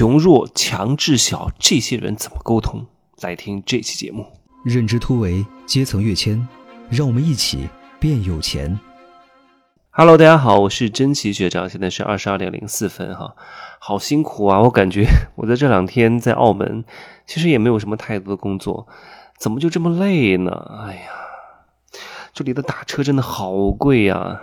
穷弱、强智小这些人怎么沟通？来听这期节目。认知突围，阶层跃迁，让我们一起变有钱。Hello，大家好，我是真奇学长，现在是二十二点零四分哈，好辛苦啊！我感觉我在这两天在澳门，其实也没有什么太多的工作，怎么就这么累呢？哎呀，这里的打车真的好贵呀，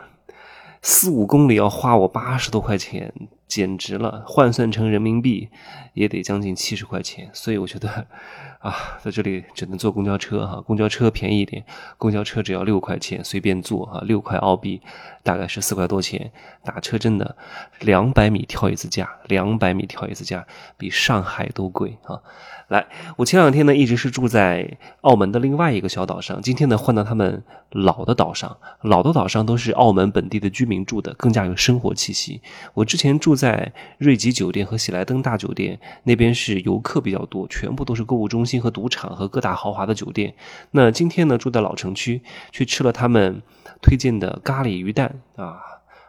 四五公里要花我八十多块钱。简直了，换算成人民币也得将近七十块钱，所以我觉得 啊，在这里只能坐公交车哈，公交车便宜一点，公交车只要六块钱，随便坐啊，六块澳币大概是四块多钱。打车真的两百米跳一次价，两百米跳一次价，比上海都贵啊。来，我前两天呢一直是住在澳门的另外一个小岛上，今天呢换到他们老的岛上，老的岛上都是澳门本地的居民住的，更加有生活气息。我之前住在瑞吉酒店和喜来登大酒店那边是游客比较多，全部都是购物中心和赌场和各大豪华的酒店。那今天呢住在老城区，去吃了他们推荐的咖喱鱼蛋啊，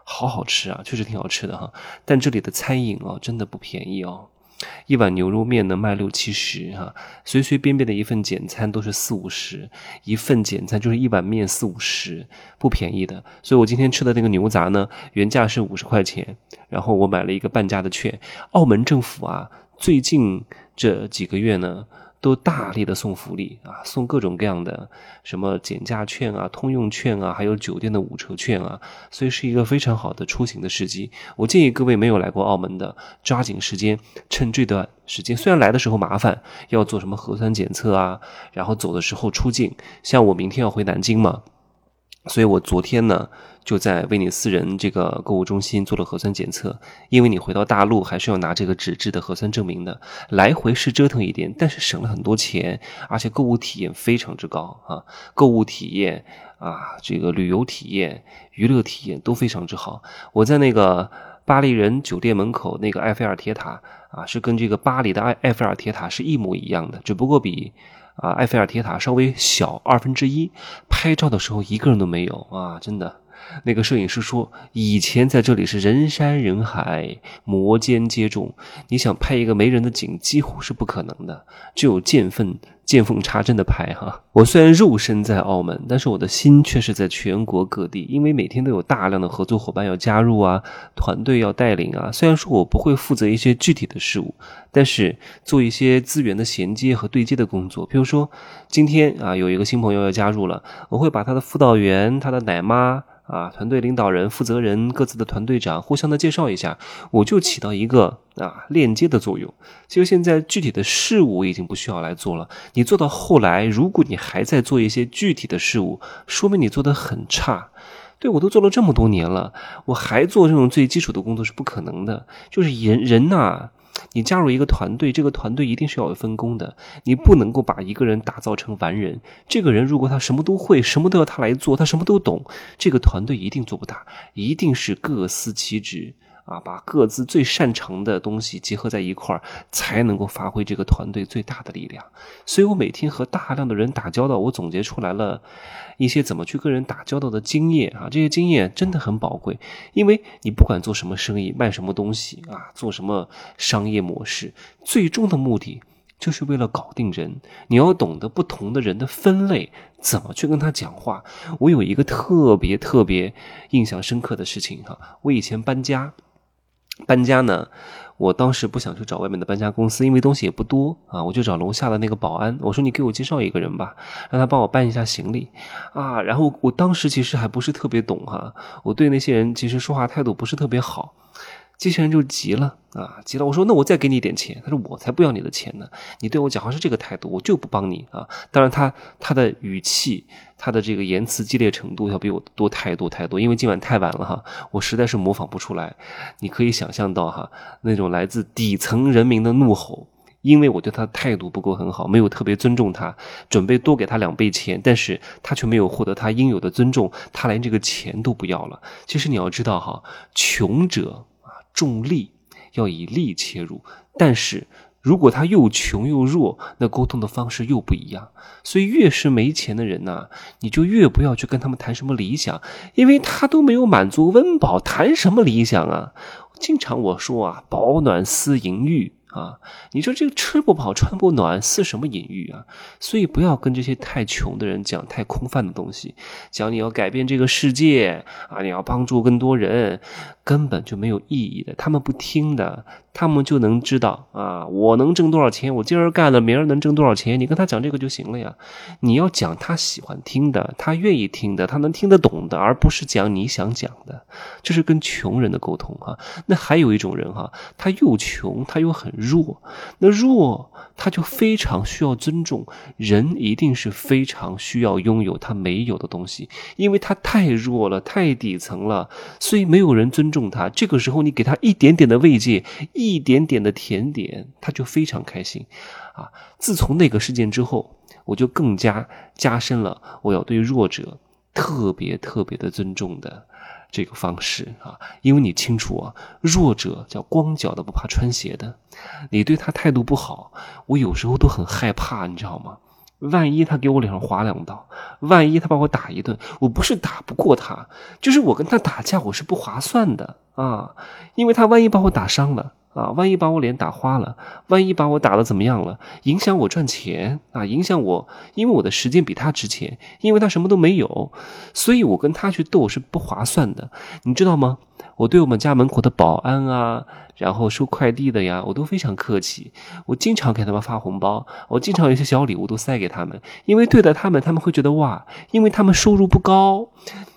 好好吃啊，确实挺好吃的哈。但这里的餐饮哦真的不便宜哦。一碗牛肉面能卖六七十哈，随随便便的一份简餐都是四五十，一份简餐就是一碗面四五十，不便宜的。所以我今天吃的那个牛杂呢，原价是五十块钱，然后我买了一个半价的券。澳门政府啊，最近这几个月呢。都大力的送福利啊，送各种各样的什么减价券啊、通用券啊，还有酒店的五折券啊，所以是一个非常好的出行的时机。我建议各位没有来过澳门的，抓紧时间，趁这段时间。虽然来的时候麻烦，要做什么核酸检测啊，然后走的时候出境，像我明天要回南京嘛。所以我昨天呢，就在威尼斯人这个购物中心做了核酸检测。因为你回到大陆还是要拿这个纸质的核酸证明的，来回是折腾一点，但是省了很多钱，而且购物体验非常之高啊！购物体验啊，这个旅游体验、娱乐体验都非常之好。我在那个巴黎人酒店门口那个埃菲尔铁塔啊，是跟这个巴黎的埃埃菲尔铁塔是一模一样的，只不过比。啊，埃菲尔铁塔稍微小二分之一，拍照的时候一个人都没有啊！真的，那个摄影师说，以前在这里是人山人海，摩肩接踵，你想拍一个没人的景，几乎是不可能的，只有见缝。见缝插针的拍哈，我虽然肉身在澳门，但是我的心却是在全国各地，因为每天都有大量的合作伙伴要加入啊，团队要带领啊。虽然说我不会负责一些具体的事物，但是做一些资源的衔接和对接的工作。比如说，今天啊有一个新朋友要加入了，我会把他的辅导员、他的奶妈。啊，团队领导人、负责人、各自的团队长互相的介绍一下，我就起到一个啊链接的作用。其实现在具体的事务已经不需要来做了。你做到后来，如果你还在做一些具体的事务，说明你做的很差。对我都做了这么多年了，我还做这种最基础的工作是不可能的。就是人人呐。你加入一个团队，这个团队一定是要有分工的。你不能够把一个人打造成完人。这个人如果他什么都会，什么都要他来做，他什么都懂，这个团队一定做不大。一定是各司其职啊，把各自最擅长的东西结合在一块儿，才能够发挥这个团队最大的力量。所以我每天和大量的人打交道，我总结出来了。一些怎么去跟人打交道的经验啊，这些经验真的很宝贵。因为你不管做什么生意、卖什么东西啊，做什么商业模式，最终的目的就是为了搞定人。你要懂得不同的人的分类，怎么去跟他讲话。我有一个特别特别印象深刻的事情哈，我以前搬家，搬家呢。我当时不想去找外面的搬家公司，因为东西也不多啊，我就找楼下的那个保安，我说你给我介绍一个人吧，让他帮我搬一下行李啊。然后我当时其实还不是特别懂哈，我对那些人其实说话态度不是特别好。机器人就急了啊，急了！我说那我再给你点钱，他说我才不要你的钱呢！你对我讲话是这个态度，我就不帮你啊！当然他他的语气，他的这个言辞激烈程度要比我多太多太多，因为今晚太晚了哈，我实在是模仿不出来。你可以想象到哈，那种来自底层人民的怒吼，因为我对他态度不够很好，没有特别尊重他，准备多给他两倍钱，但是他却没有获得他应有的尊重，他连这个钱都不要了。其实你要知道哈，穷者。重利要以利切入，但是如果他又穷又弱，那沟通的方式又不一样。所以越是没钱的人呐，你就越不要去跟他们谈什么理想，因为他都没有满足温饱，谈什么理想啊？经常我说啊，保暖思淫欲啊！你说这个吃不饱穿不暖是什么隐喻啊？所以不要跟这些太穷的人讲太空泛的东西，讲你要改变这个世界啊，你要帮助更多人，根本就没有意义的。他们不听的，他们就能知道啊，我能挣多少钱，我今儿干了，明儿能挣多少钱。你跟他讲这个就行了呀。你要讲他喜欢听的，他愿意听的，他能听得懂的，而不是讲你想讲的。这是跟穷人的沟通哈。那还有一种人哈，他又穷，他又很。弱，那弱他就非常需要尊重。人一定是非常需要拥有他没有的东西，因为他太弱了，太底层了，所以没有人尊重他。这个时候，你给他一点点的慰藉，一点点的甜点，他就非常开心。啊！自从那个事件之后，我就更加加深了我要对弱者特别特别的尊重的。这个方式啊，因为你清楚啊，弱者叫光脚的不怕穿鞋的，你对他态度不好，我有时候都很害怕，你知道吗？万一他给我脸上划两刀，万一他把我打一顿，我不是打不过他，就是我跟他打架我是不划算的啊，因为他万一把我打伤了。啊，万一把我脸打花了，万一把我打的怎么样了，影响我赚钱啊，影响我，因为我的时间比他值钱，因为他什么都没有，所以我跟他去斗是不划算的，你知道吗？我对我们家门口的保安啊，然后收快递的呀，我都非常客气，我经常给他们发红包，我经常有些小礼物都塞给他们，因为对待他们，他们会觉得哇，因为他们收入不高。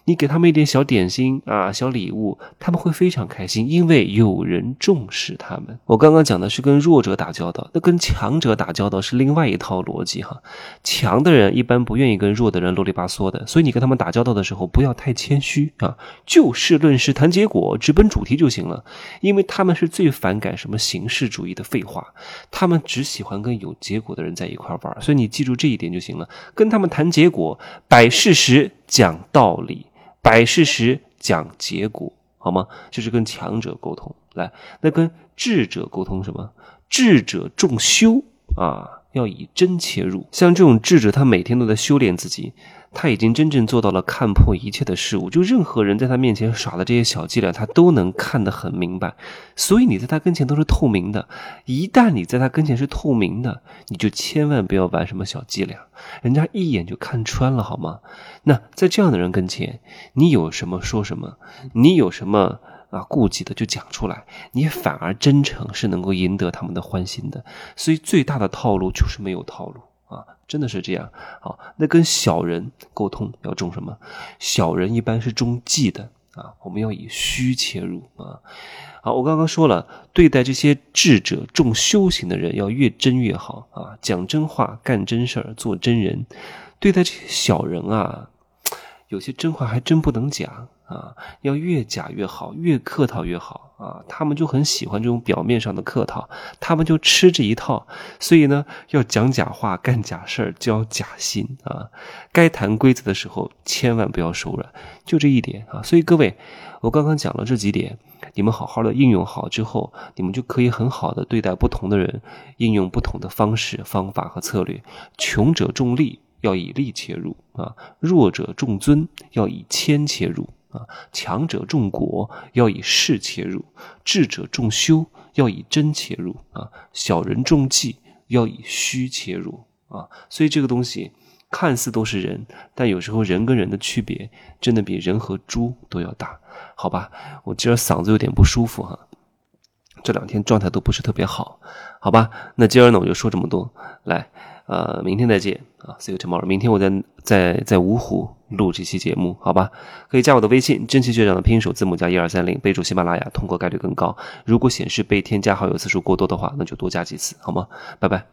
你给他们一点小点心啊，小礼物，他们会非常开心，因为有人重视他们。我刚刚讲的是跟弱者打交道，那跟强者打交道是另外一套逻辑哈。强的人一般不愿意跟弱的人啰里吧嗦的，所以你跟他们打交道的时候不要太谦虚啊，就事论事谈结果，果直奔主题就行了。因为他们是最反感什么形式主义的废话，他们只喜欢跟有结果的人在一块玩，所以你记住这一点就行了。跟他们谈结果，摆事实，讲道理。摆事实讲结果，好吗？就是跟强者沟通。来，那跟智者沟通什么？智者重修啊。要以真切入，像这种智者，他每天都在修炼自己，他已经真正做到了看破一切的事物。就任何人在他面前耍的这些小伎俩，他都能看得很明白。所以你在他跟前都是透明的。一旦你在他跟前是透明的，你就千万不要玩什么小伎俩，人家一眼就看穿了，好吗？那在这样的人跟前，你有什么说什么，你有什么？啊，顾忌的就讲出来，你反而真诚是能够赢得他们的欢心的。所以最大的套路就是没有套路啊，真的是这样。好，那跟小人沟通要重什么？小人一般是重计的啊，我们要以虚切入啊。好，我刚刚说了，对待这些智者、重修行的人，要越真越好啊，讲真话，干真事儿，做真人。对待这些小人啊，有些真话还真不能讲。啊，要越假越好，越客套越好啊！他们就很喜欢这种表面上的客套，他们就吃这一套。所以呢，要讲假话、干假事儿、交假心啊！该谈规则的时候，千万不要手软，就这一点啊！所以各位，我刚刚讲了这几点，你们好好的应用好之后，你们就可以很好的对待不同的人，应用不同的方式、方法和策略。穷者重利，要以利切入啊；弱者重尊，要以谦切入。啊，强者重果，要以势切入；智者重修，要以真切入；啊，小人重计，要以虚切入。啊，所以这个东西看似都是人，但有时候人跟人的区别，真的比人和猪都要大，好吧？我今儿嗓子有点不舒服哈，这两天状态都不是特别好，好吧？那今儿呢，我就说这么多，来。呃，明天再见啊，See you tomorrow。明天我在在在芜湖录这期节目，好吧？可以加我的微信，真奇学长的拼音首字母加一二三零，备注喜马拉雅，通过概率更高。如果显示被添加好友次数过多的话，那就多加几次，好吗？拜拜。